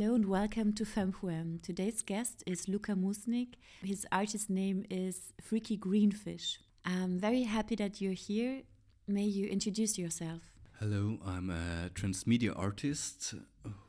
Hello and welcome to Fempoem. Today's guest is Luca Musnik. His artist name is Freaky Greenfish. I'm very happy that you're here. May you introduce yourself? Hello, I'm a transmedia artist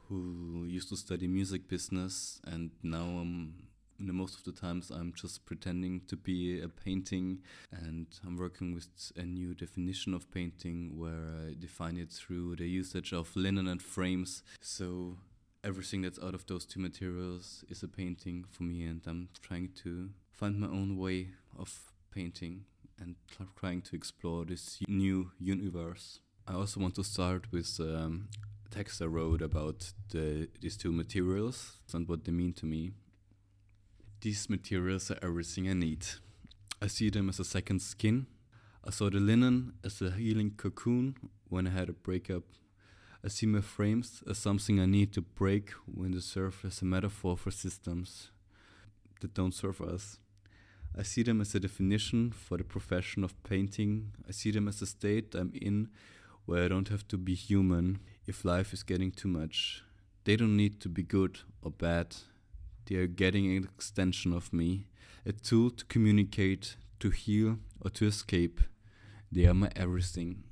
who used to study music business, and now I'm most of the times I'm just pretending to be a painting, and I'm working with a new definition of painting where I define it through the usage of linen and frames. So everything that's out of those two materials is a painting for me, and I'm trying to find my own way of painting and trying to explore this new universe. I also want to start with um, text I wrote about the, these two materials and what they mean to me. These materials are everything I need. I see them as a second skin. I saw the linen as a healing cocoon when I had a breakup. I see my frames as something I need to break when they serve as a metaphor for systems that don't serve us. I see them as a definition for the profession of painting. I see them as a state I'm in where I don't have to be human if life is getting too much. They don't need to be good or bad. They are getting an extension of me, a tool to communicate, to heal, or to escape. They are my everything.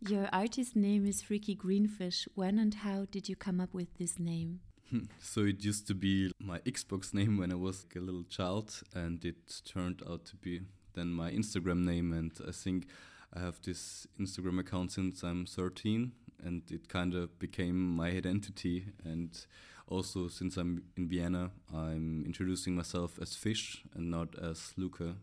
Your artist name is Freaky Greenfish. When and how did you come up with this name? Hmm. So it used to be my Xbox name when I was a little child, and it turned out to be then my Instagram name. And I think I have this Instagram account since I'm 13, and it kind of became my identity. And also, since I'm in Vienna, I'm introducing myself as Fish and not as Luca.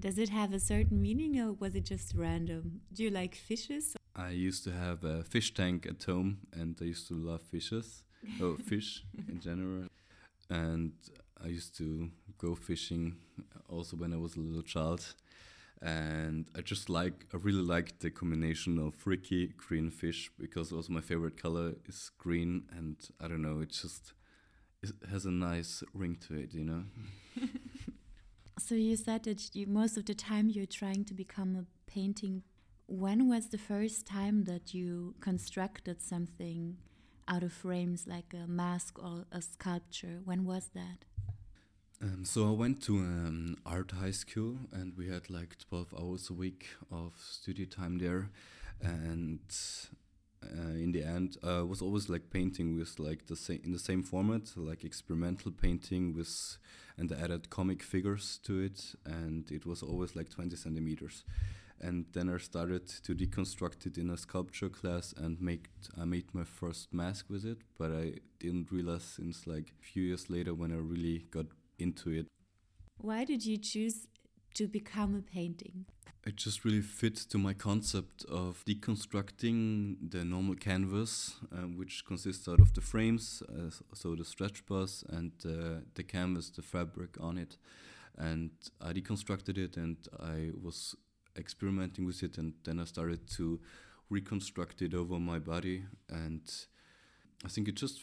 Does it have a certain meaning or was it just random? Do you like fishes? I used to have a fish tank at home and I used to love fishes, oh, fish in general. And I used to go fishing also when I was a little child. And I just like, I really like the combination of freaky green fish because also my favorite color is green. And I don't know, it just it has a nice ring to it, you know? so you said that you, most of the time you're trying to become a painting when was the first time that you constructed something out of frames like a mask or a sculpture? When was that? Um, so I went to an art high school and we had like 12 hours a week of studio time there. And uh, in the end, I was always like painting with like the same in the same format, like experimental painting with, and I added comic figures to it, and it was always like 20 centimeters and then I started to deconstruct it in a sculpture class and make I made my first mask with it, but I didn't realize since like a few years later when I really got into it. Why did you choose to become a painting? It just really fits to my concept of deconstructing the normal canvas, uh, which consists out of the frames, uh, so the stretch bars and uh, the canvas, the fabric on it. And I deconstructed it, and I was experimenting with it, and then I started to reconstruct it over my body, and I think it just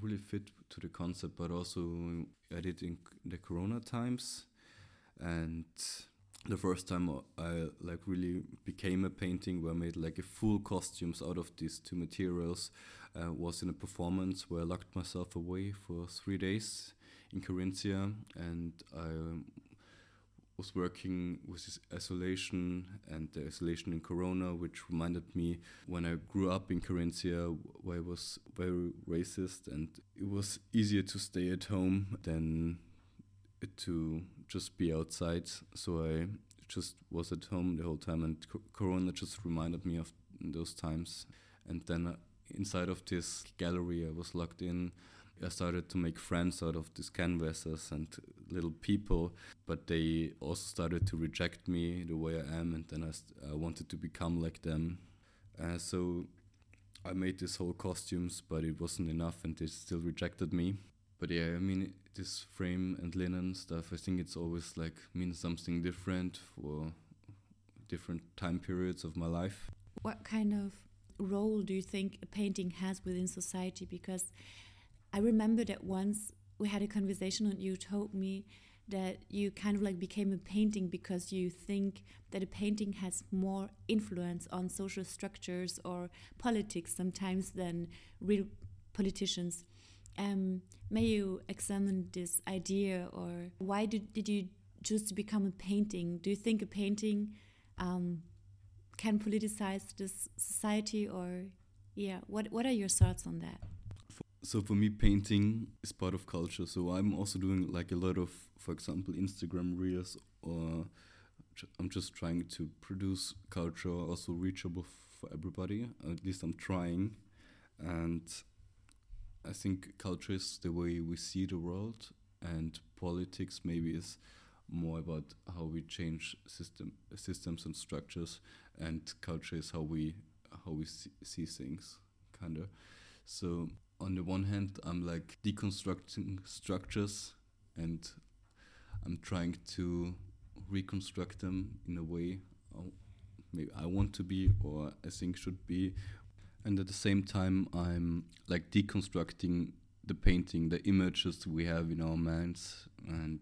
really fit to the concept, but also I did in the Corona times, and the first time I like really became a painting where I made like a full costumes out of these two materials uh, was in a performance where I locked myself away for three days in Carinthia. And I was working with this isolation and the isolation in Corona, which reminded me when I grew up in Carinthia, where I was very racist, and it was easier to stay at home than to just be outside. So I just was at home the whole time, and Corona just reminded me of those times. And then uh, inside of this gallery, I was locked in I started to make friends out of these canvases and little people, but they also started to reject me the way I am, and then I, I wanted to become like them. Uh, so I made this whole costumes, but it wasn't enough, and they still rejected me. But yeah, I mean, this frame and linen stuff, I think it's always like means something different for different time periods of my life. What kind of role do you think a painting has within society? Because I remember that once we had a conversation and you told me that you kind of like became a painting because you think that a painting has more influence on social structures or politics sometimes than real politicians. Um, may you examine this idea, or why did, did you choose to become a painting? Do you think a painting um, can politicize this society, or yeah, what what are your thoughts on that? So for me, painting is part of culture. So I'm also doing like a lot of, for example, Instagram reels, or I'm just trying to produce culture also reachable for everybody. At least I'm trying, and I think culture is the way we see the world, and politics maybe is more about how we change system systems and structures, and culture is how we how we see, see things, kind of. So on the one hand, I'm like deconstructing structures, and I'm trying to reconstruct them in a way maybe I want to be or I think should be, and at the same time I'm like deconstructing the painting, the images we have in our minds, and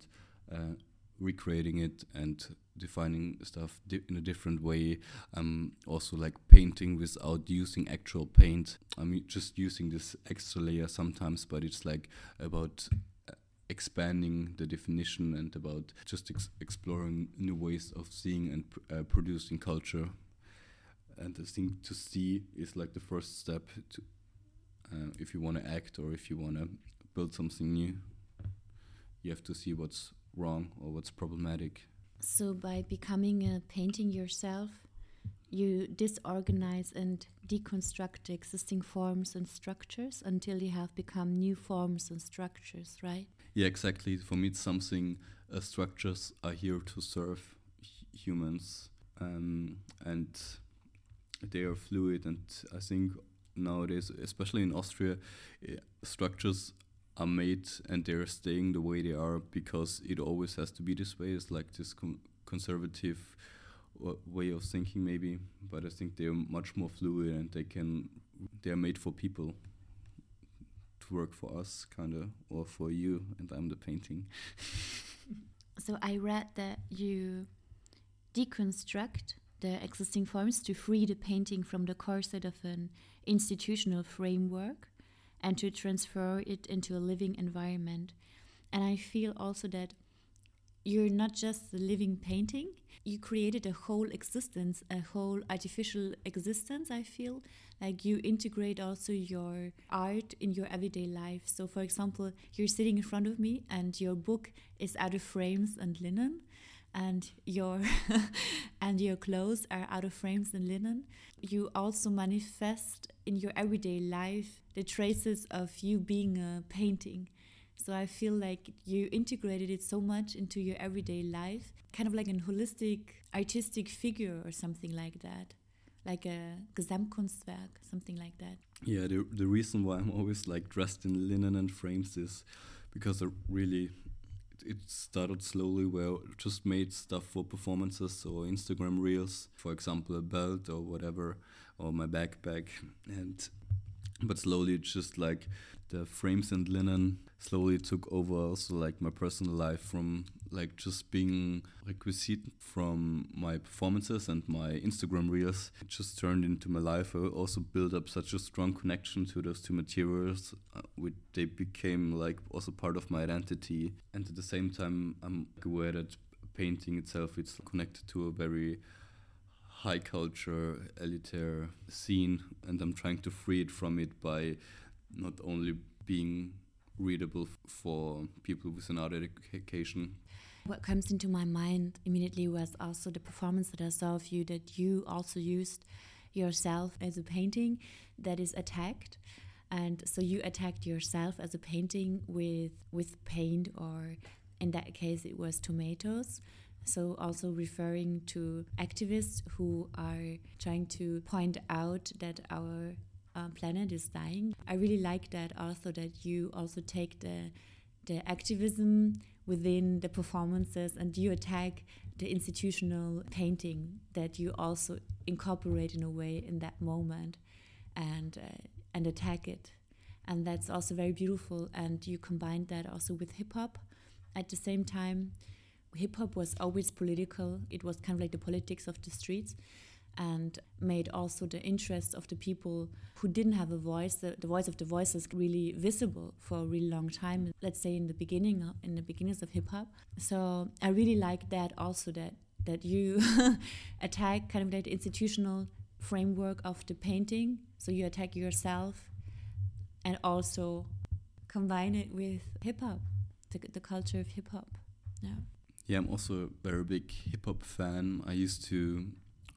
uh, recreating it and defining stuff di in a different way. I'm also like painting without using actual paint. I'm just using this extra layer sometimes, but it's like about uh, expanding the definition and about just ex exploring new ways of seeing and pr uh, producing culture. And I think to see is like the first step to uh, if you want to act or if you want to build something new. You have to see what's wrong or what's problematic. So, by becoming a painting yourself, you disorganize and deconstruct existing forms and structures until you have become new forms and structures, right? Yeah, exactly. For me, it's something uh, structures are here to serve humans, um, and they are fluid. And I think nowadays, especially in Austria, uh, structures are made and they're staying the way they are because it always has to be this way. It's like this conservative uh, way of thinking, maybe. But I think they're much more fluid and they can they're made for people to work for us, kind of, or for you, and I'm the painting. so I read that you deconstruct the existing forms to free the painting from the corset of an institutional framework and to transfer it into a living environment. And I feel also that you're not just a living painting, you created a whole existence, a whole artificial existence, I feel. Like you integrate also your art in your everyday life. So, for example, you're sitting in front of me and your book is out of frames and linen and your and your clothes are out of frames and linen you also manifest in your everyday life the traces of you being a painting so i feel like you integrated it so much into your everyday life kind of like an holistic artistic figure or something like that like a Gesamtkunstwerk, something like that. Yeah, the, the reason why I'm always like dressed in linen and frames is because I really it started slowly where I just made stuff for performances or Instagram reels, for example, a belt or whatever, or my backpack. And but slowly just like the frames and linen slowly took over also like my personal life from like just being requisite from my performances and my Instagram reels. It just turned into my life. I also built up such a strong connection to those two materials. Uh, which they became like also part of my identity. And at the same time, I'm aware that painting itself it's connected to a very high culture elitaire scene and i'm trying to free it from it by not only being readable for people with an art education. What comes into my mind immediately was also the performance that I saw of you that you also used yourself as a painting that is attacked and so you attacked yourself as a painting with with paint or in that case it was tomatoes so also referring to activists who are trying to point out that our uh, planet is dying. I really like that also that you also take the the activism within the performances and you attack the institutional painting that you also incorporate in a way in that moment and uh, and attack it and that's also very beautiful and you combine that also with hip hop at the same time hip hop was always political it was kind of like the politics of the streets and made also the interests of the people who didn't have a voice, the, the voice of the voices, really visible for a really long time. Let's say in the beginning, in the beginnings of hip hop. So I really like that also that that you attack kind of that institutional framework of the painting. So you attack yourself, and also combine it with hip hop, the, the culture of hip hop. Yeah. Yeah, I'm also a very big hip hop fan. I used to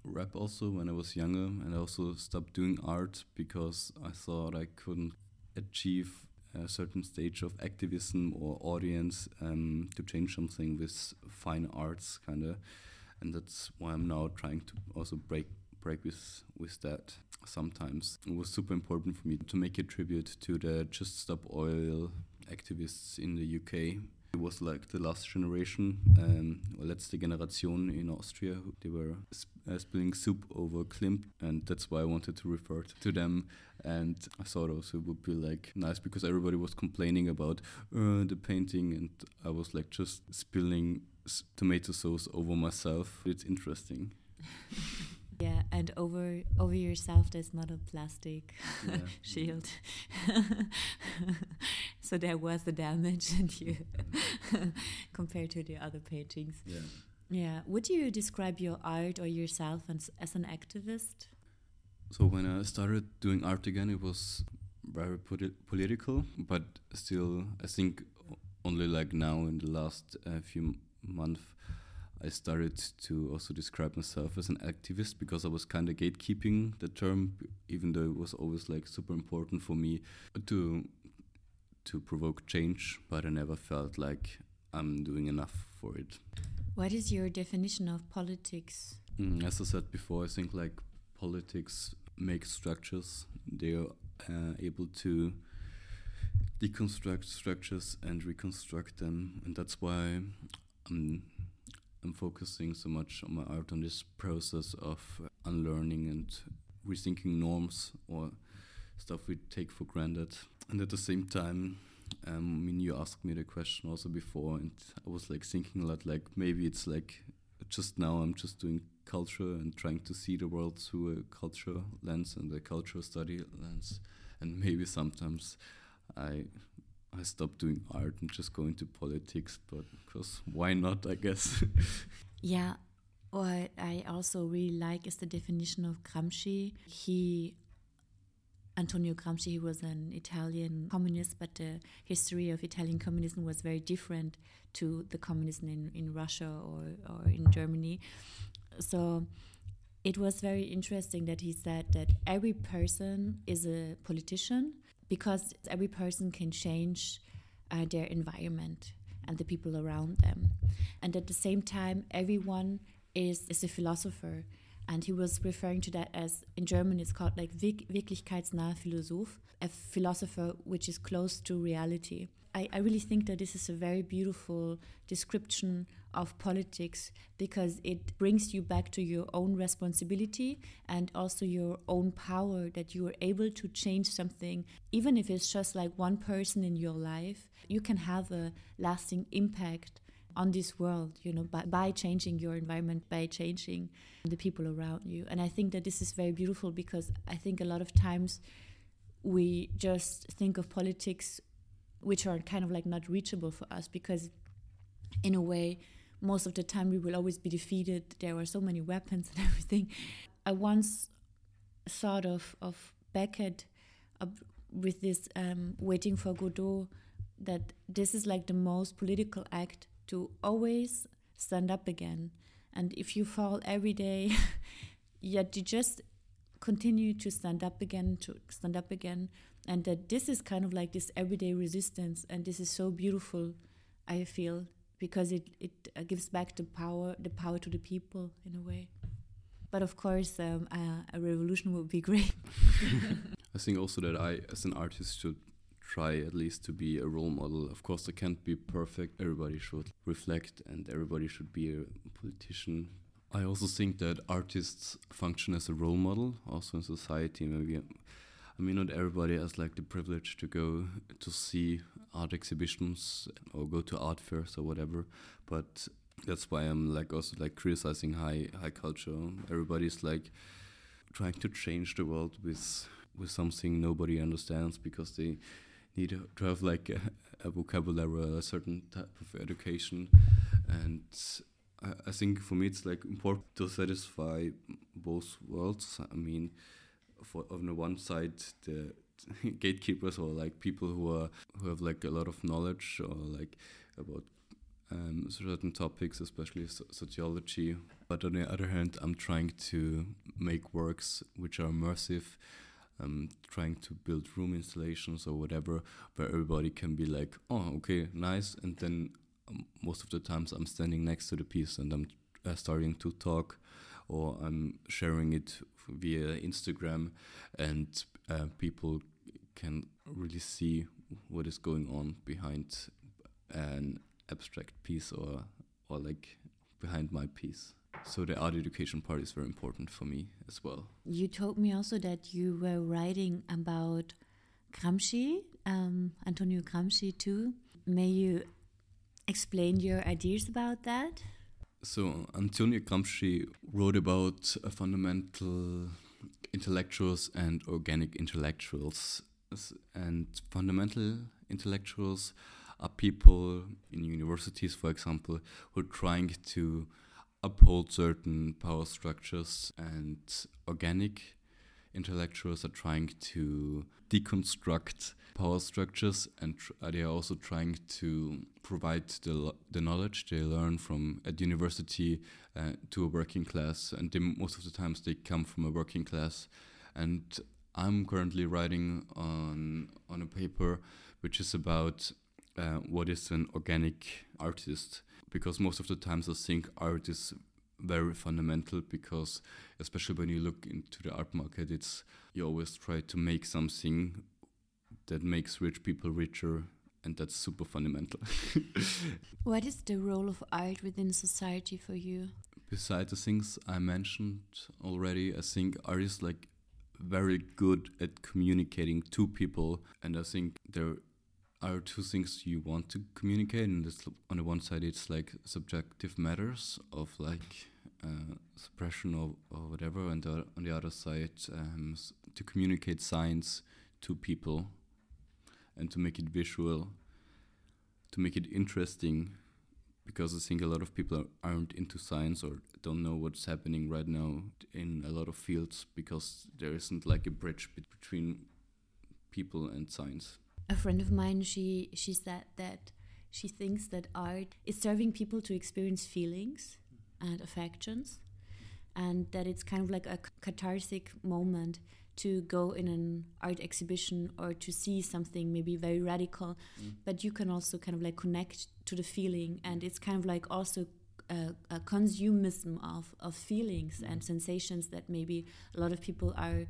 rap also when I was younger, and I also stopped doing art because I thought I couldn't achieve a certain stage of activism or audience um, to change something with fine arts, kind of, and that's why I'm now trying to also break break with with that. Sometimes it was super important for me to make a tribute to the Just Stop Oil activists in the UK it was like the last generation, um, letzte Generation in Austria. They were sp uh, spilling soup over Klimt, and that's why I wanted to refer to them. And I thought also it would be like nice because everybody was complaining about uh, the painting, and I was like just spilling tomato sauce over myself. It's interesting. Yeah, and over over yourself, there's not a plastic yeah. shield. so there was the damage, and you compared to the other paintings. Yeah. Yeah. Would you describe your art or yourself as, as an activist? So when I started doing art again, it was very political, but still, I think only like now in the last uh, few months I started to also describe myself as an activist because I was kind of gatekeeping the term, even though it was always like super important for me to to provoke change. But I never felt like I'm doing enough for it. What is your definition of politics? Mm, as I said before, I think like politics make structures. They are uh, able to deconstruct structures and reconstruct them, and that's why I'm I'm focusing so much on my art on this process of unlearning and rethinking norms or stuff we take for granted. And at the same time, um, I mean, you asked me the question also before, and I was like thinking a lot like maybe it's like just now I'm just doing culture and trying to see the world through a culture lens and a cultural study lens. And maybe sometimes I I stopped doing art and just go into politics, but because why not, I guess. yeah, what I also really like is the definition of Gramsci. He, Antonio Gramsci, he was an Italian communist, but the history of Italian communism was very different to the communism in, in Russia or, or in Germany. So it was very interesting that he said that every person is a politician because every person can change uh, their environment and the people around them. And at the same time, everyone is, is a philosopher. And he was referring to that as, in German, it's called like Wirklichkeitsnahe Philosoph, a philosopher which is close to reality. I, I really think that this is a very beautiful description of politics because it brings you back to your own responsibility and also your own power that you are able to change something, even if it's just like one person in your life. You can have a lasting impact on this world, you know, by, by changing your environment, by changing the people around you. And I think that this is very beautiful because I think a lot of times we just think of politics which are kind of like not reachable for us because in a way most of the time we will always be defeated. There are so many weapons and everything. I once thought of of beckett uh, with this um, waiting for godot that this is like the most political act to always stand up again. And if you fall every day yet you just continue to stand up again to stand up again. And that this is kind of like this everyday resistance. And this is so beautiful i feel because it, it uh, gives back the power the power to the people in a way. But of course um, a revolution would be great. I think also that i as an artist should try at least to be a role model. Of course I can't be perfect. Everybody should reflect and everybody should be a politician. I also think that artists function as a role model also in society maybe. I mean, not everybody has like the privilege to go to see art exhibitions or go to art fairs or whatever. But that's why I'm like also like criticizing high high culture. Everybody's like trying to change the world with with something nobody understands because they need to have like a, a vocabulary, a certain type of education, and I, I think for me it's like important to satisfy both worlds. I mean, for on the one side the gatekeepers or like people who are who have like a lot of knowledge or like about um, certain topics, especially so sociology. But on the other hand, I'm trying to make works which are immersive. I'm trying to build room installations or whatever, where everybody can be like, "Oh, okay, nice," and then um, most of the times I'm standing next to the piece and I'm uh, starting to talk, or I'm sharing it via Instagram, and uh, people can really see what is going on behind an abstract piece or or like behind my piece. So the art education part is very important for me as well. You told me also that you were writing about Gramsci, um, Antonio Gramsci too. May you explain your ideas about that? So Antonio Gramsci wrote about uh, fundamental intellectuals and organic intellectuals. And fundamental intellectuals are people in universities, for example, who are trying to uphold certain power structures, and organic intellectuals are trying to deconstruct power structures, and tr- they are also trying to provide the, the knowledge they learn from at university uh, to a working class. And they, most of the times they come from a working class. And I'm currently writing on on a paper which is about uh, what is an organic artist because most of the times I think art is very fundamental because especially when you look into the art market it's you always try to make something that makes rich people richer and that's super fundamental. What is the role of art within society for you? Besides the things i mentioned already i think art is like very good at communicating to people and i think there are two things you want to communicate and it's on the one side it's like subjective matters of like uh, suppression or, or whatever and the, on the other side um, to communicate science to people and to make it visual to make it interesting because I think a lot of people aren't into science or don't know what's happening right now in a lot of fields because there isn't like a bridge between people and science. A friend of mine she she said that she thinks that art is serving people to experience feelings and affections and that it's kind of like a cathartic moment to go in an art exhibition or to see something maybe very radical mm. but you can also kind of like connect to the feeling and it's kind of like also a, a consumism of, of feelings mm. and sensations that maybe a lot of people are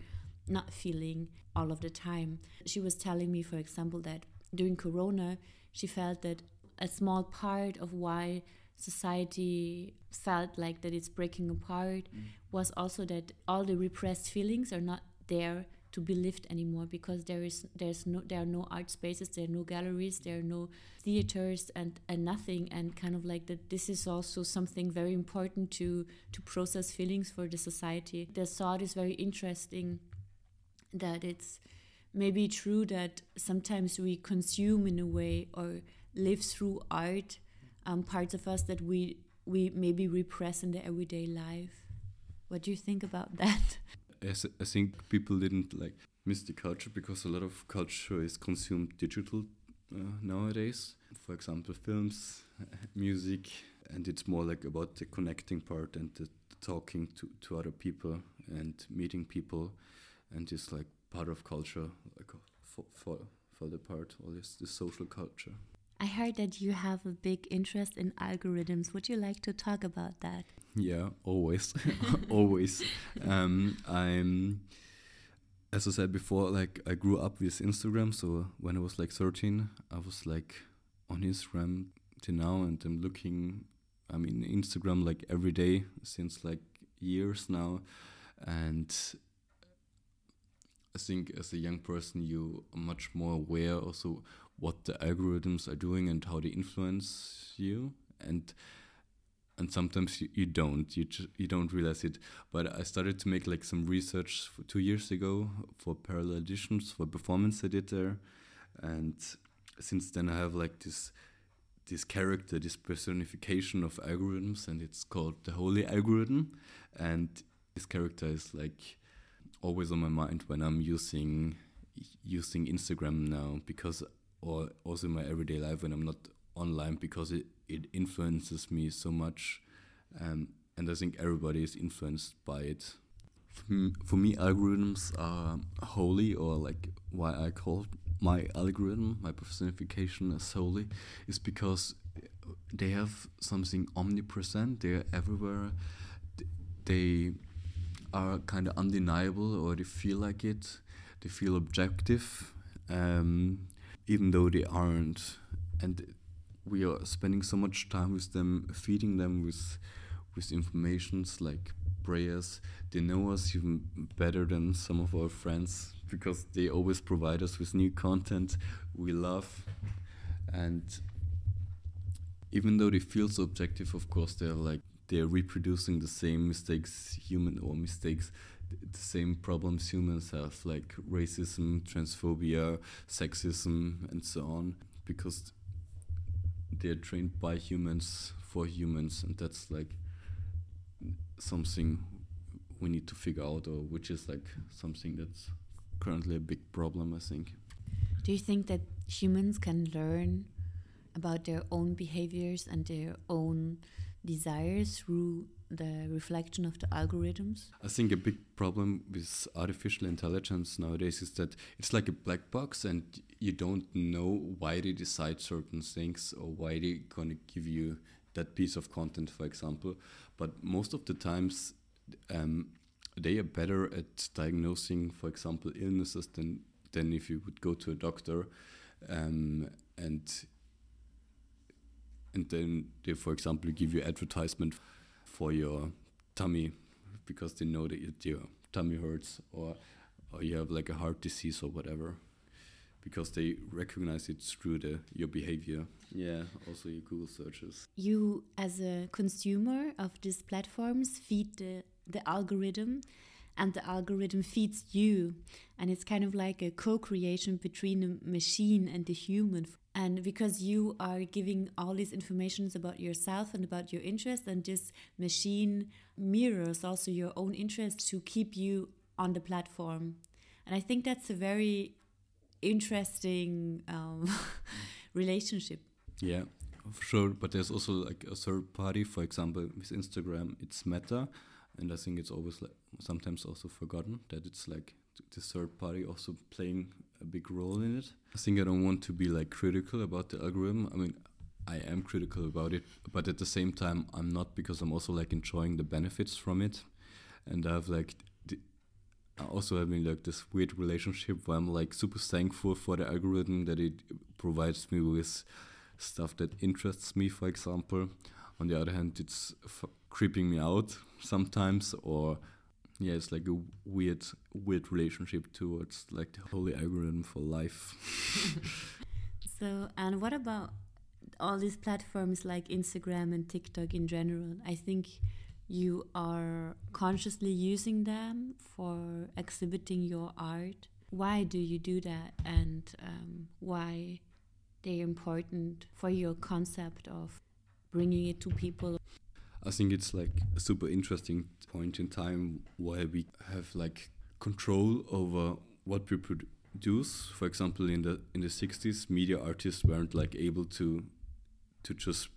not feeling all of the time. She was telling me, for example, that during Corona, she felt that a small part of why society felt like that it's breaking apart mm. was also that all the repressed feelings are not there to be lived anymore because there is there's no there are no art spaces there are no galleries there are no theaters and and nothing and kind of like that this is also something very important to to process feelings for the society the thought is very interesting that it's maybe true that sometimes we consume in a way or live through art um, parts of us that we we maybe repress in the everyday life. What do you think about that? I think people didn't like miss the culture because a lot of culture is consumed digital uh, nowadays. For example, films, music, and it's more like about the connecting part and the, the talking to, to other people and meeting people and it's like part of culture, like for for for the part, all this this social culture. I heard that you have a big interest in algorithms. Would you like to talk about that? Yeah, always, always. Um, I'm, as I said before, like I grew up with Instagram. So when I was like 13, I was like on Instagram till now, and I'm looking. I mean, Instagram like every day since like years now, and I think as a young person, you are much more aware also what the algorithms are doing and how they influence you. And and sometimes you, you don't. You you don't realize it. But i started to make like some research two years ago for parallel editions for performance editor. And since then i have like this this character this personification of algorithms and it's called the holy algorithm. And this character is like always on my mind when i'm using using instagram now because or also in my everyday life when i'm not online because it, it influences me so much um, and i think everybody is influenced by it. For me, algorithms are holy or like why i call my algorithm my personification as holy is because they have something omnipresent they're everywhere they are kind of undeniable or they feel like it they feel objective um, even though they aren't and we are spending so much time with them, feeding them with with informations like prayers. They know us even better than some of our friends because they always provide us with new content we love. And even though they feel so objective, of course, they're like they're reproducing the same mistakes human or mistakes the same problems humans have like racism transphobia sexism and so on because they're trained by humans for humans, and that's like something we need to figure out, or which is like something that's currently a big problem, I think. Do you think that humans can learn about their own behaviors and their own desires through the reflection of the algorithms? I think a big problem with artificial intelligence nowadays is that it's like a black box and you don't know why they decide certain things or why they're going to give you that piece of content, for example. But most of the times, um, they are better at diagnosing, for example, illnesses than, than if you would go to a doctor um, and and then they, for example, give you advertisement for your tummy because they know that your tummy hurts or or you have like a heart disease or whatever because they recognize it through the your behavior. Yeah also your google searches. You as a consumer of these platforms feed the the algorithm and the algorithm feeds you. And it's kind of like a co-creation between the machine and the human. And because you are giving all these informations about yourself and about your interest and this machine mirrors also your own interests to keep you on the platform. And i think that's a very interesting um, relationship. Yeah for sure. But there's also like a third party for example with instagram it's meta and i think it's always like sometimes also forgotten that it's like the third party also playing a big role in it. I think I don't want to be like critical about the algorithm. I mean, I am critical about it, but at the same time, I'm not because I'm also like enjoying the benefits from it, and I have like. I also having like this weird relationship where I'm like super thankful for the algorithm that it provides me with stuff that interests me, for example. On the other hand, it's creeping me out sometimes, or yeah, it's like a weird, weird relationship towards like the holy algorithm for life. so, and what about all these platforms like Instagram and TikTok in general? I think you are consciously using them for exhibiting your art. Why do you do that, and um, why they're important for your concept of bringing it to people? I think it's like a super interesting point in time where we have like control over what we produce. For example, in the in the 60s, media artists weren't like able to to just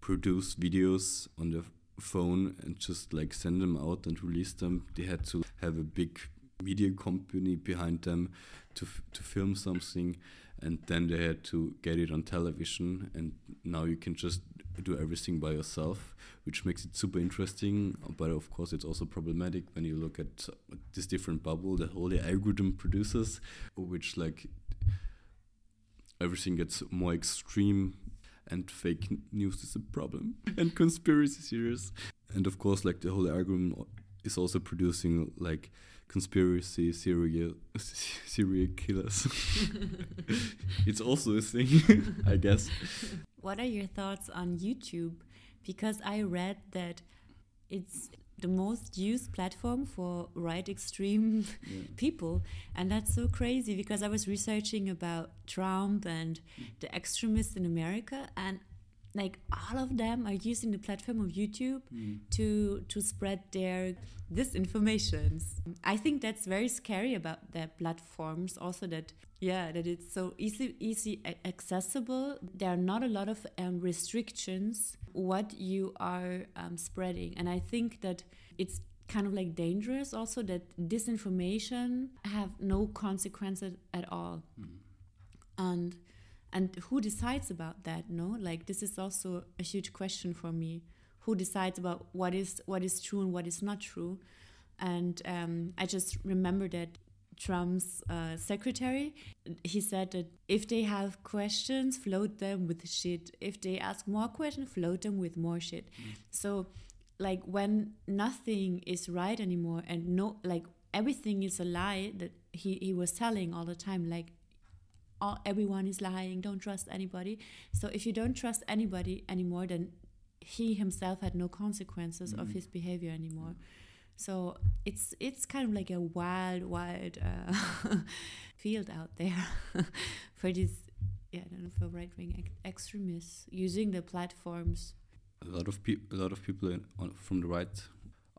produce videos on the phone and just like send them out and release them. They had to have a big media company behind them to to film something and then they had to get it on television and now you can just do everything by yourself, which makes it super interesting. But of course, it's also problematic when you look at this different bubble that whole algorithm produces, which like everything gets more extreme and fake news is a problem and conspiracy theories and of course like the whole algorithm is also producing like conspiracy serial serial killers it's also a thing i guess what are your thoughts on YouTube? because I read that it's the most used platform for right extreme yeah. people and that's so crazy because i was researching about trump and the extremists in america and like all of them are using the platform of youtube mm. to to spread their disinformations. I think that's very scary about their platforms also that yeah that it's so easy easy accessible. There are not a lot of um, restrictions what you are um, spreading. And i think that it's kind of like dangerous also that disinformation have no consequences at all. Mm. and and who decides about that no? Like this is also a huge question for me who decides about what is what is true and what is not true. And um, i just remember that trump's uh, secretary he said that if they have questions float them with shit. If they ask more questions float them with more shit. Mm. so like when nothing is right anymore and no like everything is a lie that he, he was telling all the time like all, everyone is lying don't trust anybody. So if you don't trust anybody anymore then he himself had no consequences mm of mm-hmm. his behavior anymore so it's it's kind of like a wild wild uh, field out there for these yeah i don't know for right-wing ex extremists using the platforms a lot of people a lot of people in, on, from the right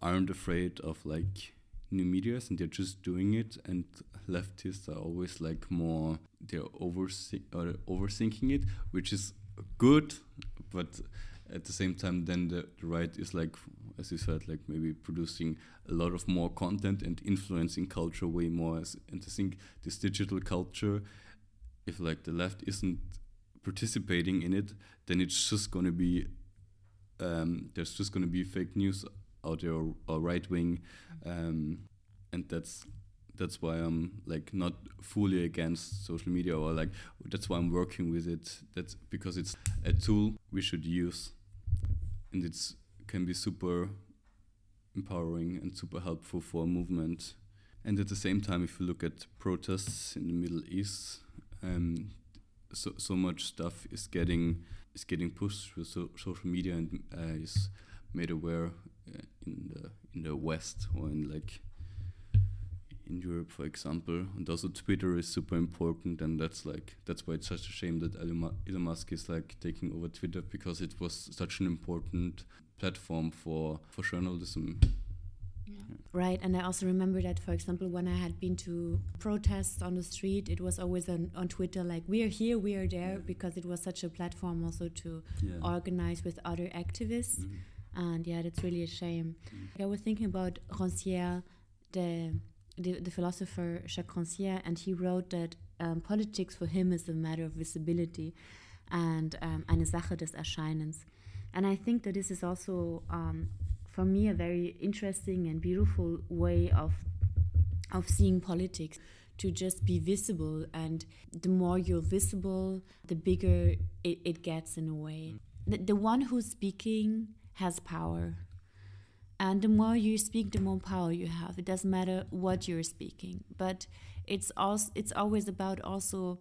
aren't afraid of like new medias and they're just doing it and leftists are always like more they're or overthinking it, which is good, but at the same time, then the, the right is like, as you said, like maybe producing a lot of more content and influencing culture way more. As, and I think this digital culture, if like the left isn't participating in it, then it's just going to be um, there's just going to be fake news out there or, or right wing, um, and that's that's why I'm like not fully against social media or like that's why I'm working with it. That's because it's a tool we should use, and it's can be super empowering and super helpful for a movement. And at the same time, if you look at protests in the Middle East, um, so so much stuff is getting is getting pushed through so social media and uh, is made aware uh, in the in the West or in like in Europe, for example. And also Twitter is super important, and that's like that's why it's such a shame that Elon Musk is like taking over Twitter because it was such an important platform for for journalism. Yeah. Yeah. Right, and I also remember that, for example, when I had been to protests on the street, it was always on, on Twitter like, we are here, we are there, yeah. because it was such a platform also to organize with other activists. Mm -hmm. And yeah, that's really a shame. Mm -hmm. I was thinking about Rancière, the the, the philosopher Jacques Rancière, and he wrote that um, politics for him is a matter of visibility and um, eine Sache des Erscheinens. And I think that this is also, um, for me, a very interesting and beautiful way of of seeing politics to just be visible. And the more you're visible the bigger it, it gets in a way. The, the one who's speaking has power and the more you speak the more power you have. It doesn't matter what you're speaking. But it's also it's always about also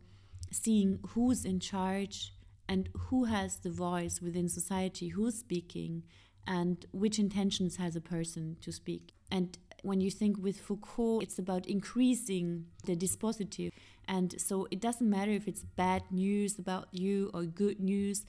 seeing who's in charge and who has the voice within society who's speaking and which intentions has a person to speak. And when you think with Foucault it's about increasing the dispositive. And so it doesn't matter if it's bad news about you or good news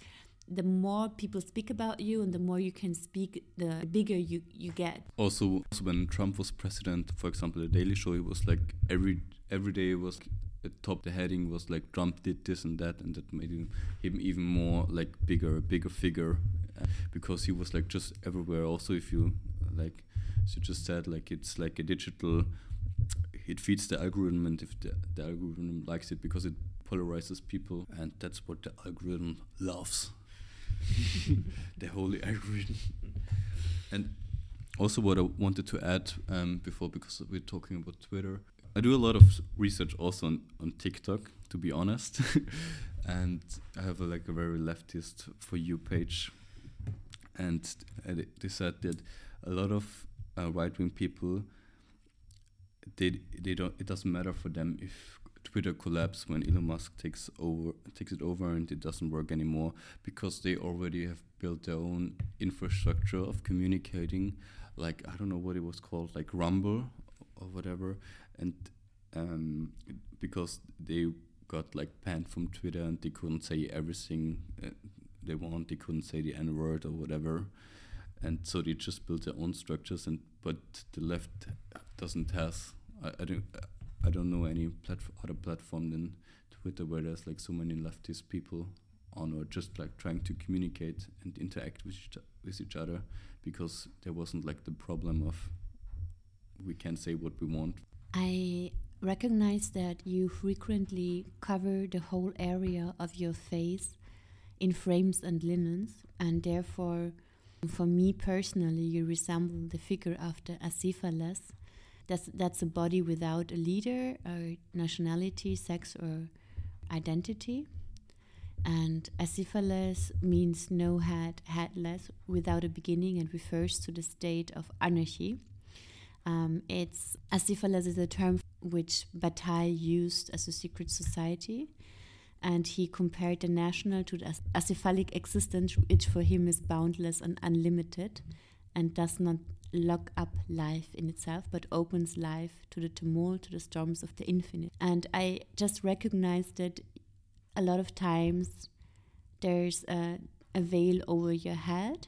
the more people speak about you and the more you can speak the bigger you you get. Also, when trump was president for example the daily show it was like every every day was the top the heading was like trump did this and that and that made him, him even more like bigger bigger figure uh, because he was like just everywhere. Also if you like as you just said like it's like a digital it feeds the algorithm and if the, the algorithm likes it because it polarizes people and that's what the algorithm loves the holy algorithm. and also, what I wanted to add um, before, because we're talking about Twitter, I do a lot of research also on, on TikTok, to be honest. and I have a, like a very leftist for you page. And they said that a lot of uh, right wing people, they, they don't, it doesn't matter for them if Twitter collapse when Elon Musk takes over takes it over and it doesn't work anymore because they already have built their own infrastructure of communicating like I don't know what it was called like Rumble or whatever. And um, because they got like banned from Twitter and they couldn't say everything uh, they want they couldn't say the N word or whatever. And so they just built their own structures and but the left doesn't has I, I don't I don't know any platf other platform than Twitter where there's like so many leftist people on or just like trying to communicate and interact with each, with each other because there wasn't like the problem of we can't say what we want. I recognize that you frequently cover the whole area of your face in frames and linens and therefore for me personally, you resemble the figure of the Aciphanes. That's, that's a body without a leader, or nationality, sex, or identity. And Aciphanes means no head, headless, without a beginning, and refers to the state of anarchy. Um, it's Aciphanes is a term which Bataille used as a secret society and he compared the national to the acephalic existence, which for him is boundless and unlimited, and does not lock up life in itself, but opens life to the tumult, to the storms of the infinite. And I just recognize that a lot of times there's a, a veil over your head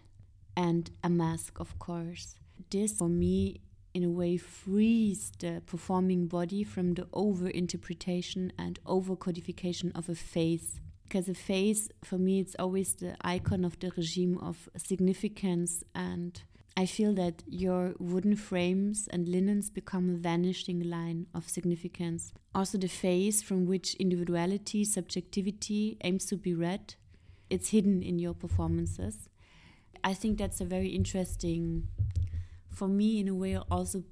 and a mask, of course. This, for me, in a way frees the performing body from the over interpretation and over codification of a face because a face for me it's always the icon of the regime of significance and I feel that your wooden frames and linens become a vanishing line of significance. Also, the face from which individuality, subjectivity aims to be read, it's hidden in your performances. I think that's a very interesting for me in a way also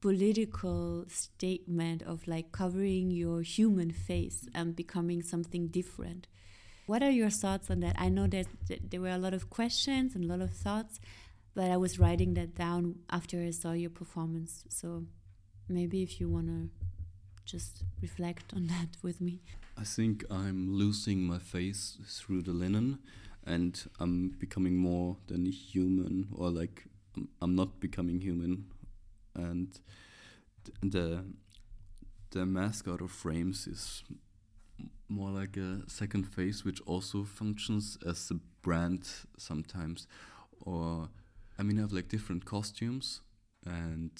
political statement of like covering your human face and becoming something different what are your thoughts on that i know that there were a lot of questions and a lot of thoughts but i was writing that down after i saw your performance so maybe if you want to just reflect on that with me i think i'm losing my face through the linen and i'm becoming more than human or like um, I'm not becoming human, and the the mask out of frames is more like a second face, which also functions as a brand sometimes. Or I mean, I have like different costumes, and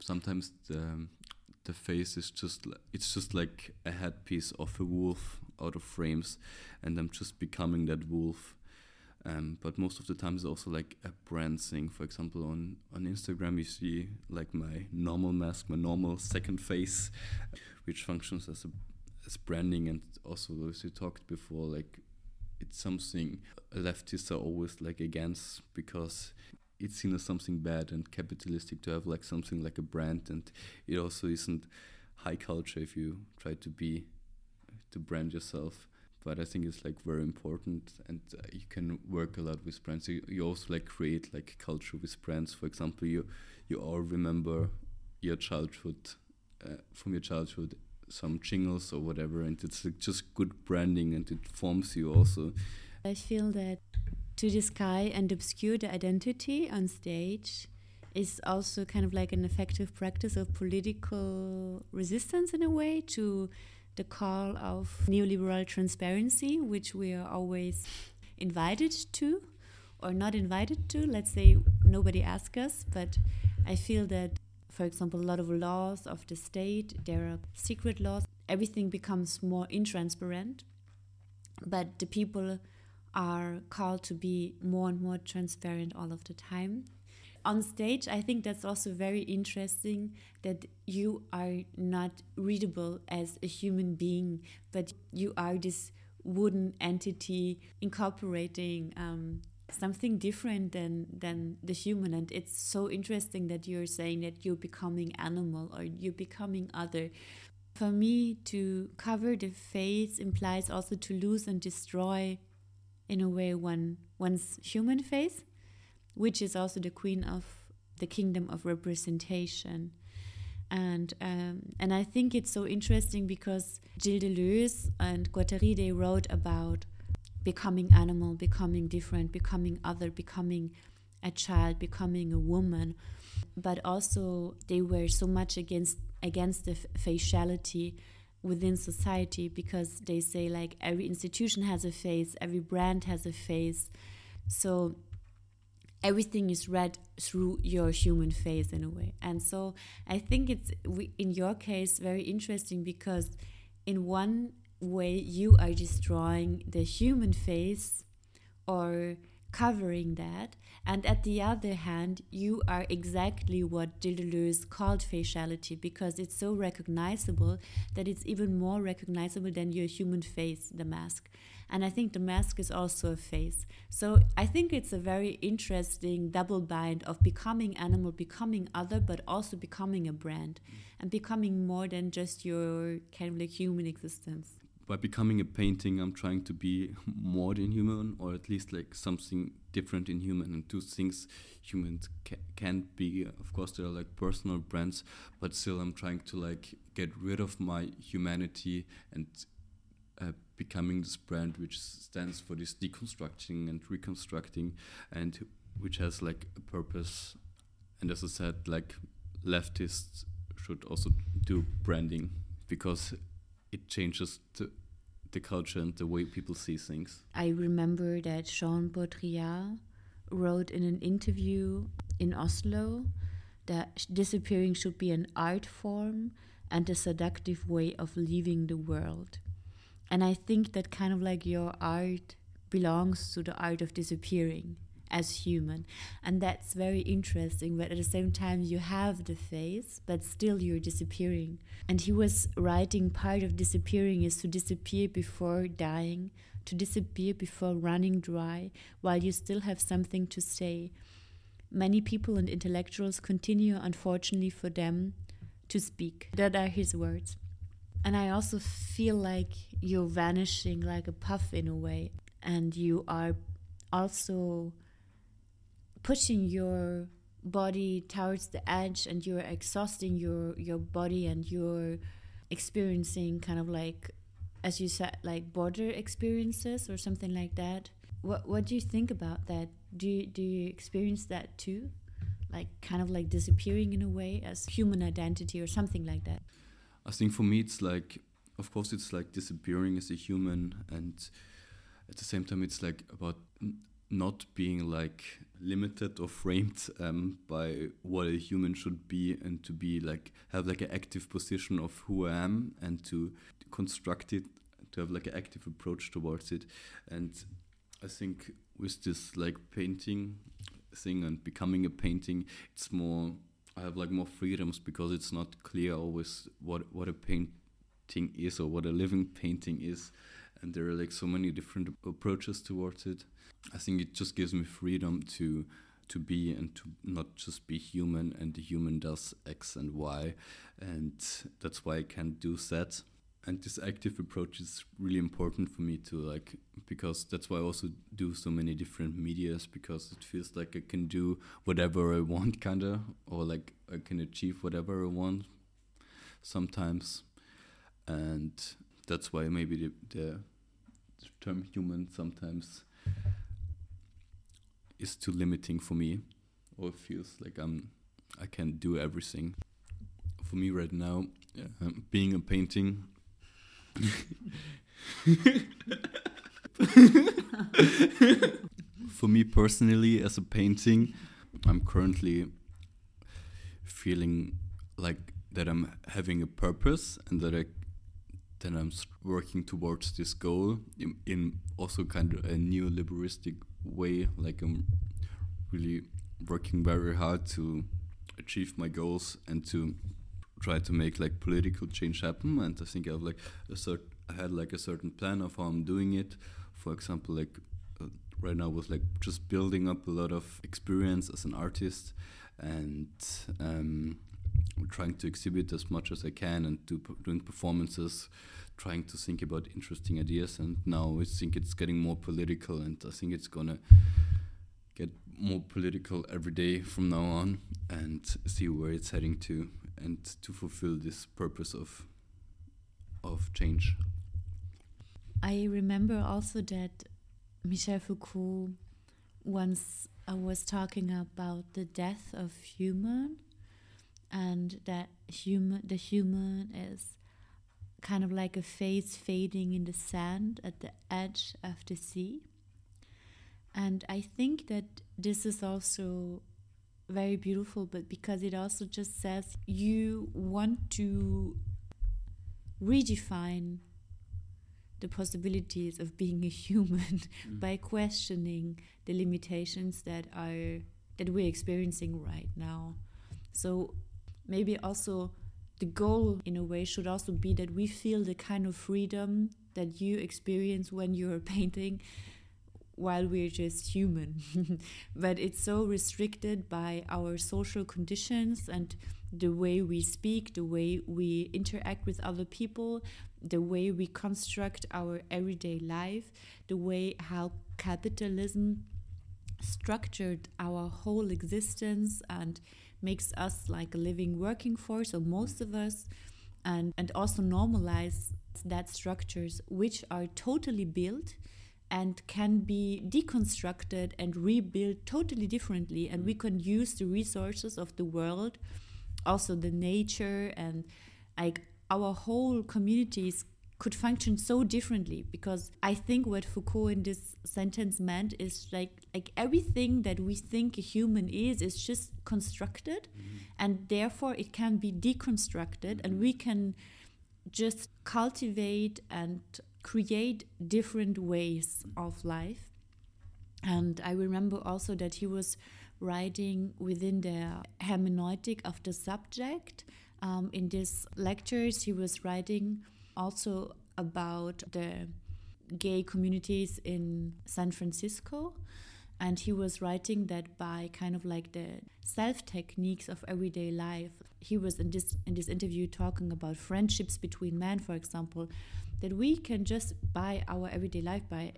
sometimes the the face is just it's just like a headpiece of a wolf out of frames, and I'm just becoming that wolf um, but most of the time it's also like a brand thing. For example, on, on Instagram you see like my normal mask, my normal second face, which functions as a as branding and also as you talked before, like it's something leftists are always like against because it's seen as something bad and capitalistic to have like something like a brand and it also isn't high culture if you try to be to brand yourself but I think it's like very important, and uh, you can work a lot with brands. You, you also like create like culture with brands. For example, you you all remember your childhood uh, from your childhood some jingles or whatever, and it's like just good branding, and it forms you also. I feel that to disguise and obscure the identity on stage is also kind of like an effective practice of political resistance in a way to the call of neoliberal transparency, which we are always invited to or not invited to. Let's say nobody asks us, but I feel that, for example, a lot of laws of the state, there are secret laws, everything becomes more intransparent, but the people are called to be more and more transparent all of the time on stage, I think that's also very interesting that you are not readable as a human being, but you are this wooden entity incorporating um, something different than than the human. And it's so interesting that you're saying that you're becoming animal or you're becoming other. For me, to cover the face implies also to lose and destroy, in a way, one one's human face which is also the queen of the kingdom of representation. and um, and I think it's so interesting because Gilles Deleuze and Guattari they wrote about becoming animal, becoming different, becoming other, becoming a child, becoming a woman, but also they were so much against against the faciality within society because they say like every institution has a face, every brand has a face, so everything is read through your human face in a way. And so I think it's in your case very interesting because in one way you are destroying the human face or covering that and at the other hand you are exactly what Deleuze called faciality because it's so recognizable that it's even more recognizable than your human face the mask and I think the mask is also a face. So I think it's a very interesting double bind of becoming animal, becoming other, but also becoming a brand and becoming more than just your kind of like human existence. By becoming a painting, I'm trying to be more than human, or at least like something different in human. And two things humans ca can't be. Of course, there are like personal brands, but still, I'm trying to like get rid of my humanity and uh, becoming this brand which stands for this deconstructing and reconstructing and which has like a purpose and as i said like leftists should also do branding because it changes the, the culture and the way people see things. I remember that jean baudrillard wrote in an interview in oslo that disappearing should be an art form and a seductive way of leaving the world. And I think that kind of like your art belongs to the art of disappearing as human. And that's very interesting. But at the same time, you have the face, but still you're disappearing. And he was writing part of disappearing is to disappear before dying, to disappear before running dry, while you still have something to say. Many people and intellectuals continue, unfortunately for them, to speak. That are his words. And I also feel like you're vanishing like a puff in a way. And you are also pushing your body towards the edge and you're exhausting your, your body and you're experiencing kind of like, as you said, like border experiences or something like that. What, what do you think about that? Do you, do you experience that too? Like kind of like disappearing in a way as human identity or something like that? I think for me it's like, of course, it's like disappearing as a human, and at the same time, it's like about not being like limited or framed um, by what a human should be, and to be like have like an active position of who I am, and to construct it, to have like an active approach towards it, and I think with this like painting thing and becoming a painting, it's more I have like more freedoms because it's not clear always what what a painting is or what a living painting is, and there are like so many different approaches towards it. I think it just gives me freedom to to be and to not just be human and the human does X and Y, and that's why I can do that and this active approach is really important for me to like because that's why I also do so many different medias because it feels like I can do whatever I want kinda or like I can achieve whatever I want sometimes and that's why maybe the, the term human sometimes is too limiting for me or it feels like I'm I can't do everything. For me right now um, being a painting. For me personally, as a painting, I'm currently feeling like that I'm having a purpose and that I that I'm working towards this goal in, in also kind of a neoliberalistic way. Like I'm really working very hard to achieve my goals and to try to make like political change happen and i think i have like a certain i had like a certain plan of how i'm doing it for example like uh, right now was like just building up a lot of experience as an artist and um, trying to exhibit as much as i can and do doing performances trying to think about interesting ideas and now i think it's getting more political and i think it's gonna get more political every day from now on and see where it's heading to and to fulfill this purpose of of change. I remember also that Michel Foucault once I was talking about the death of human and that human the human is kind of like a face fading in the sand at the edge of the sea. And I think that this is also very beautiful, but because it also just says you want to redefine the possibilities of being a human mm. by questioning the limitations that are that we're experiencing right now. So maybe also the goal in a way should also be that we feel the kind of freedom that you experience when you're painting while we're just human. but it's so restricted by our social conditions and the way we speak, the way we interact with other people, the way we construct our everyday life, the way how capitalism structured our whole existence and makes us like a living working force, or most of us, and, and also normalize that structures which are totally built and can be deconstructed and rebuilt totally differently and we can use the resources of the world also the nature and like our whole communities could function so differently because i think what foucault in this sentence meant is like like everything that we think a human is is just constructed mm-hmm. and therefore it can be deconstructed mm-hmm. and we can just cultivate and create different ways of life and i remember also that he was writing within the hermeneutic of the subject um, in these lectures he was writing also about the gay communities in San Francisco. And he was writing that by kind of like the self techniques of everyday life. He was in this in this interview talking about friendships between men, for example, that we can just by our everyday life, by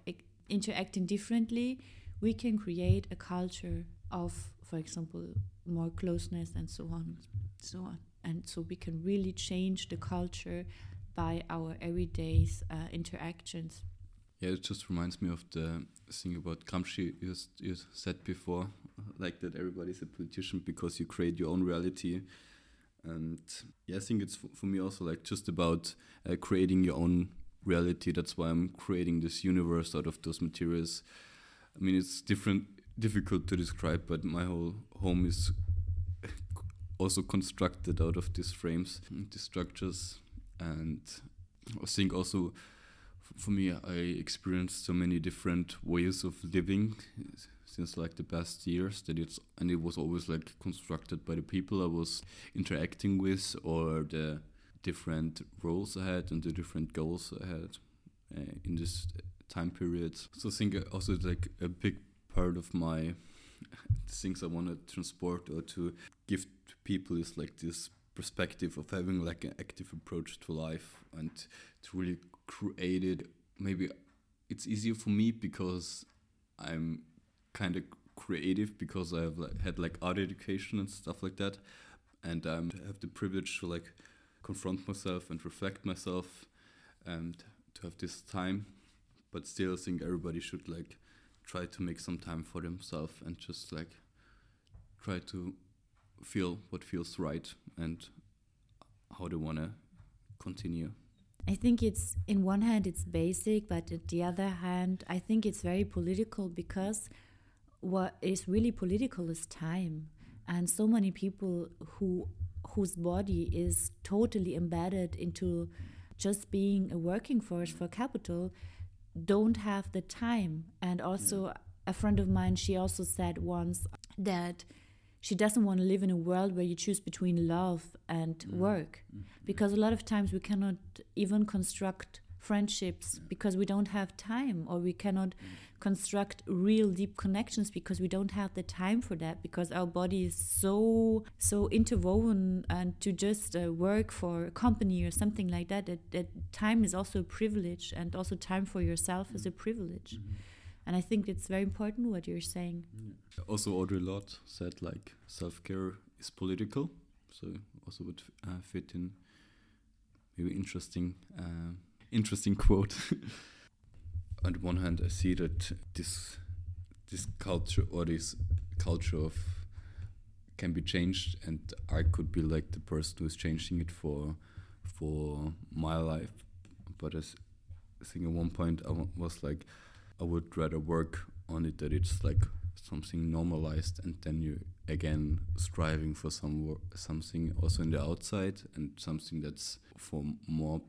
interacting differently, we can create a culture of, for example, more closeness and so on, so on. And so we can really change the culture by our everyday uh, interactions. Yeah, it just reminds me of the thing about Gramsci you, you said before, like that everybody's a politician because you create your own reality. And yeah, I think it's for me also like just about uh, creating your own reality. That's why I'm creating this universe out of those materials. I mean, it's different, difficult to describe, but my whole home is also constructed out of these frames, these structures and I think also for me I experienced so many different ways of living since like the past years that it's and it was always like constructed by the people I was interacting with or the different roles I had and the different goals I had uh, in this time period. So I think also like a big part of my things I want to transport or to give to people is like this perspective of having like an active approach to life and to really create it maybe it's easier for me because i'm kind of creative because i have like, had like art education and stuff like that. And um, I have the privilege to like confront myself and reflect myself and to have this time. But still I think everybody should like try to make some time for themselves and just like try to feel what feels right and how they want to continue. I think it's, in one hand, it's basic, but at the other hand, I think it's very political because what is really political is time. And so many people who whose body is totally embedded into just being a working force for capital don't have the time. And also, yeah. a friend of mine, she also said once that she doesn't want to live in a world where you choose between love and mm. work mm. because a lot of times we cannot even construct friendships because we don't have time or we cannot mm. construct real deep connections because we don't have the time for that because our body is so so interwoven and to just uh, work for a company or something like that, that that time is also a privilege and also time for yourself is a privilege -hmm and I think it's very important what you're saying. Also, Audre Lorde said like self care is political. so also would uh, fit in. Maybe interesting, uh, interesting quote. On the one hand, I see that this this culture or this culture of can be changed, and I could be like the person who's changing it for for my life. But I think at one point I was like, I would rather work on it that it's like something normalized, and then you again striving for some something also in the outside and something that's for more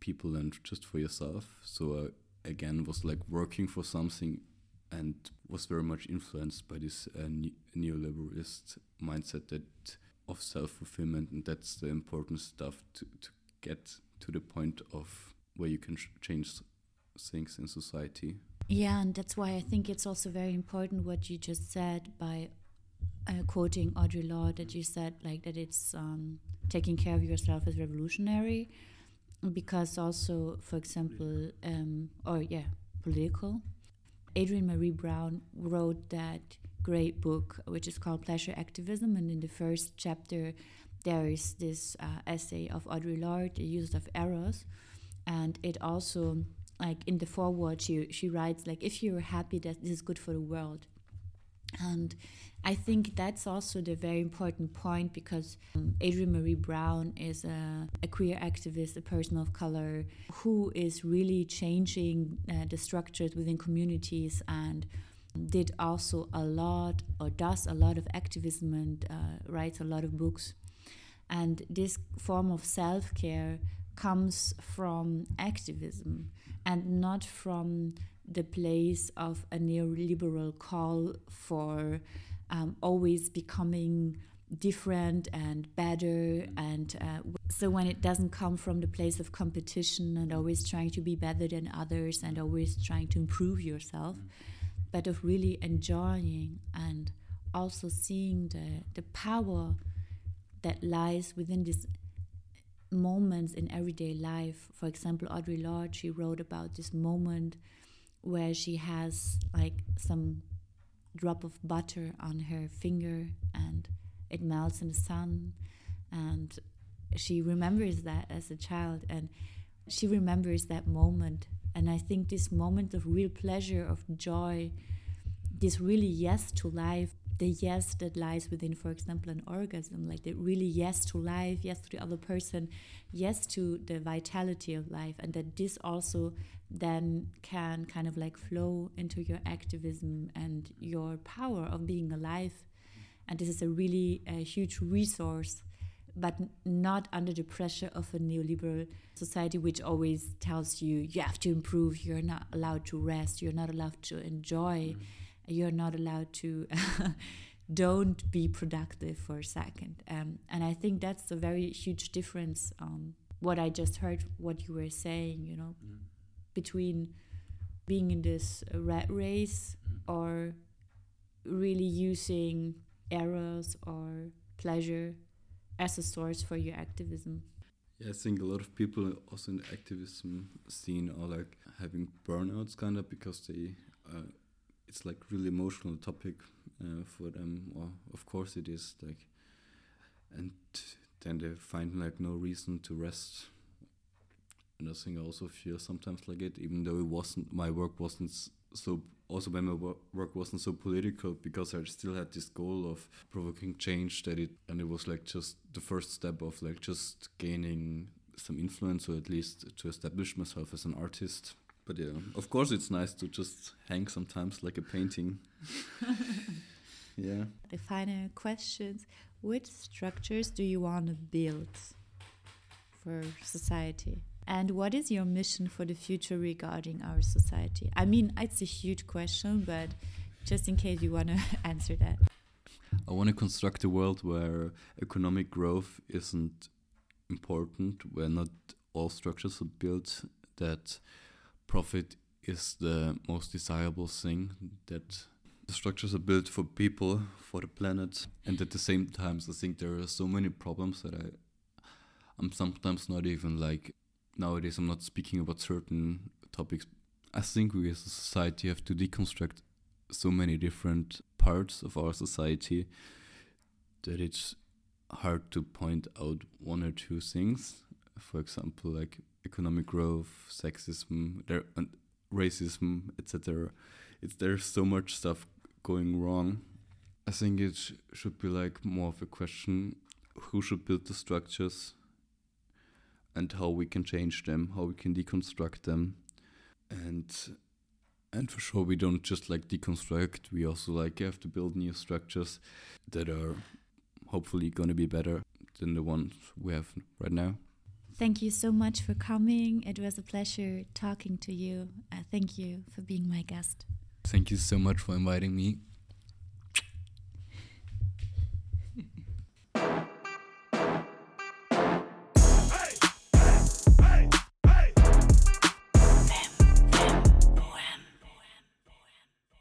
people than just for yourself. So uh, again, was like working for something and was very much influenced by this uh, ne neoliberalist mindset that of self fulfillment, and that's the important stuff to to get to the point of where you can change things in society. Yeah, and that's why I think it's also very important what you just said by uh, quoting Audre Lorde that you said like that it's um, taking care of yourself is revolutionary because also for example um, or yeah political. Adrienne Maree Brown wrote that great book which is called pleasure activism and in the first chapter there is this uh, essay of Audre Lorde the use of eros and it also like in the foreword she she writes like if you're happy that this is good for the world and I think that's also the very important point because um, Adrienne Maree Brown is a, a, queer activist, a person of color who is really changing uh, the structures within communities and did also a lot or does a lot of activism and uh, writes a lot of books. And this form of self care comes from activism and not from the place of a neoliberal call for um, always becoming different and better and uh, so when it doesn't come from the place of competition and always trying to be better than others and always trying to improve yourself but of really enjoying and also seeing the the power that lies within these moments in everyday life. For example Audre Lorde she wrote about this moment where she has like some drop of butter on her finger and it melts in the sun. And she remembers that as a child and she remembers that moment. And i think this moment of real pleasure of joy this really yes to life the yes that lies within for example an orgasm like the really yes to life yes to the other person yes to the vitality of life and that this also then can kind of like flow into your activism and your power of being alive and this is a really a huge resource but not under the pressure of a neoliberal society which always tells you you have to improve you're not allowed to rest you're not allowed to enjoy mm. You're not allowed to don't be productive for a second. Um, and i think that's a very huge difference um, what i just heard what you were saying you know mm. between being in this rat race or really using eros or pleasure as a source for your activism. Yeah, I think a lot of people also in the activism scene are like having burnouts kind of because they uh, it's like really emotional topic uh, for them or of course it is like and then they find like no reason to rest and I think I also feel sometimes like it, even though it wasn't my work wasn't so. Also, when my work wasn't so political, because I still had this goal of provoking change. That it and it was like just the first step of like just gaining some influence, or at least to establish myself as an artist. But yeah, of course, it's nice to just hang sometimes like a painting. yeah. The final questions: Which structures do you want to build for society? And what is your mission for the future regarding our society? I mean, it's a huge question, but just in case you want to answer that. I want to construct a world where economic growth isn't important, where not all structures are built, that profit is the most desirable thing, that the structures are built for people, for the planet, and at the same time, I think there are so many problems that I, I'm sometimes not even like nowadays I'm not speaking about certain topics. I think we as a society have to deconstruct so many different parts of our society that it's hard to point out one or two things. For example, like economic growth, sexism, there, and racism, etc. It's there's so much stuff going wrong. I think it sh should be like more of a question: who should build the structures, and how we can change them, how we can deconstruct them, and and for sure we don't just like deconstruct. We also like have to build new structures that are hopefully going to be better than the ones we have right now. Thank you so much for coming. It was a pleasure talking to you. Uh, thank you for being my guest. Thank you so much for inviting me.